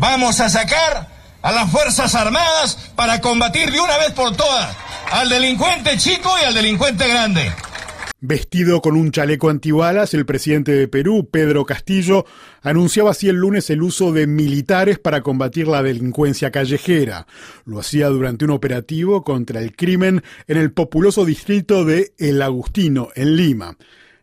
Vamos a sacar a las Fuerzas Armadas para combatir de una vez por todas al delincuente chico y al delincuente grande. Vestido con un chaleco antibalas, el presidente de Perú, Pedro Castillo, anunciaba así el lunes el uso de militares para combatir la delincuencia callejera. Lo hacía durante un operativo contra el crimen en el populoso distrito de El Agustino, en Lima.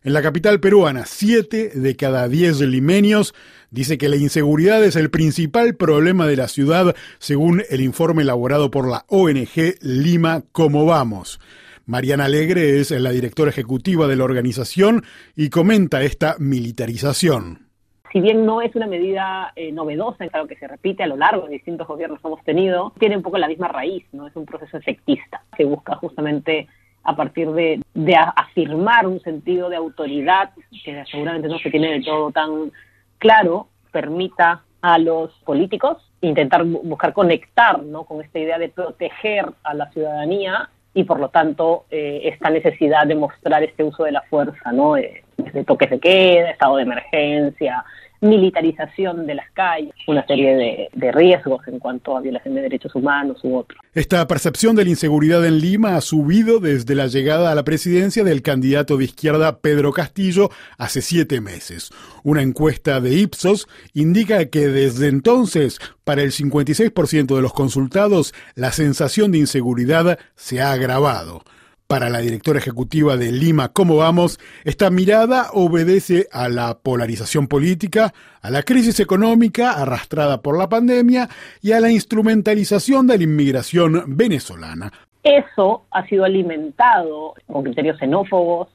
En la capital peruana, siete de cada diez limeños dice que la inseguridad es el principal problema de la ciudad, según el informe elaborado por la ONG Lima Cómo Vamos. Mariana Alegre es la directora ejecutiva de la organización y comenta esta militarización. Si bien no es una medida eh, novedosa, es algo que se repite a lo largo de distintos gobiernos que hemos tenido, tiene un poco la misma raíz, ¿no? Es un proceso efectista que busca justamente a partir de, de afirmar un sentido de autoridad que seguramente no se tiene del todo tan claro, permita a los políticos intentar buscar conectar ¿no? con esta idea de proteger a la ciudadanía y por lo tanto eh, esta necesidad de mostrar este uso de la fuerza, ¿no? Eh, desde toques de queda, estado de emergencia, militarización de las calles, una serie de, riesgos en cuanto a violación de derechos humanos u otros. Esta percepción de la inseguridad en Lima ha subido desde la llegada a la presidencia del candidato de izquierda Pedro Castillo hace siete meses. Una encuesta de Ipsos indica que desde entonces, para el 56% de los consultados, la sensación de inseguridad se ha agravado. Para la directora ejecutiva de Lima, ¿cómo vamos? Esta mirada obedece a la polarización política, a la crisis económica arrastrada por la pandemia y a la instrumentalización de la inmigración venezolana. Eso ha sido alimentado con criterios xenófobos,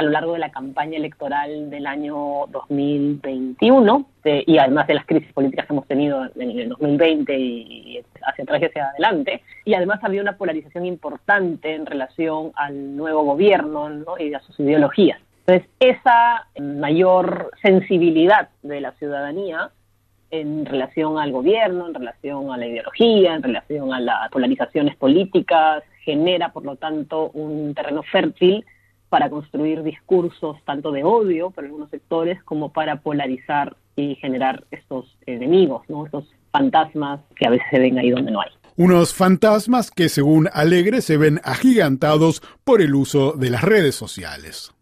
a lo largo de la campaña electoral del año 2021 y además de las crisis políticas que hemos tenido en el 2020 y hacia atrás y hacia adelante. Y además había una polarización importante en relación al nuevo gobierno y a sus ideologías. Entonces, esa mayor sensibilidad de la ciudadanía en relación al gobierno, en relación a la ideología, en relación a las polarizaciones políticas, genera, por lo tanto, un terreno fértil para construir discursos tanto de odio para algunos sectores como para polarizar y generar estos enemigos, ¿no? estos fantasmas que a veces se ven ahí donde no hay. Unos fantasmas que según Alegre se ven agigantados por el uso de las redes sociales.